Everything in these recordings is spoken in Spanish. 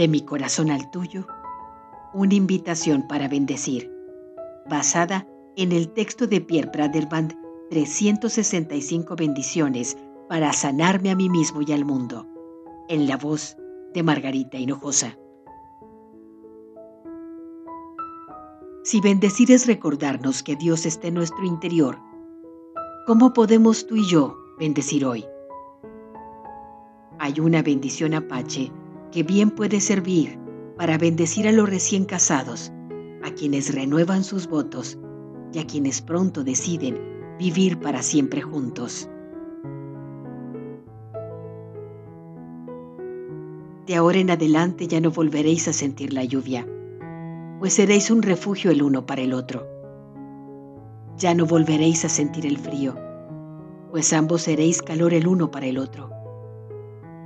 De mi corazón al tuyo, una invitación para bendecir, basada en el texto de Pierre Braderband, 365 bendiciones para sanarme a mí mismo y al mundo, en la voz de Margarita Hinojosa. Si bendecir es recordarnos que Dios está en nuestro interior, ¿cómo podemos tú y yo bendecir hoy? Hay una bendición apache que bien puede servir para bendecir a los recién casados, a quienes renuevan sus votos y a quienes pronto deciden vivir para siempre juntos. De ahora en adelante ya no volveréis a sentir la lluvia, pues seréis un refugio el uno para el otro. Ya no volveréis a sentir el frío, pues ambos seréis calor el uno para el otro.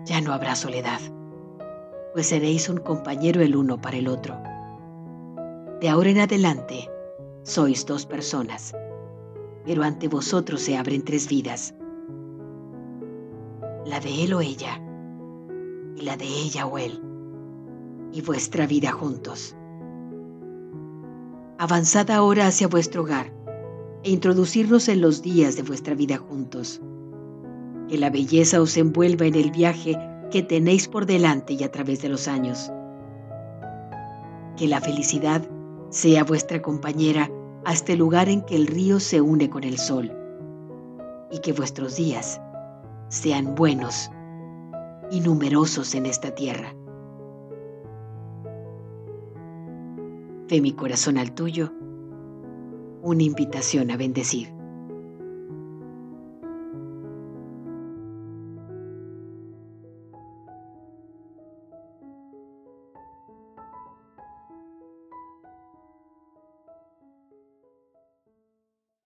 Ya no habrá soledad pues seréis un compañero el uno para el otro. De ahora en adelante, sois dos personas, pero ante vosotros se abren tres vidas. La de él o ella, y la de ella o él, y vuestra vida juntos. Avanzad ahora hacia vuestro hogar e introducirnos en los días de vuestra vida juntos. Que la belleza os envuelva en el viaje que tenéis por delante y a través de los años. Que la felicidad sea vuestra compañera hasta el lugar en que el río se une con el sol y que vuestros días sean buenos y numerosos en esta tierra. De mi corazón al tuyo, una invitación a bendecir.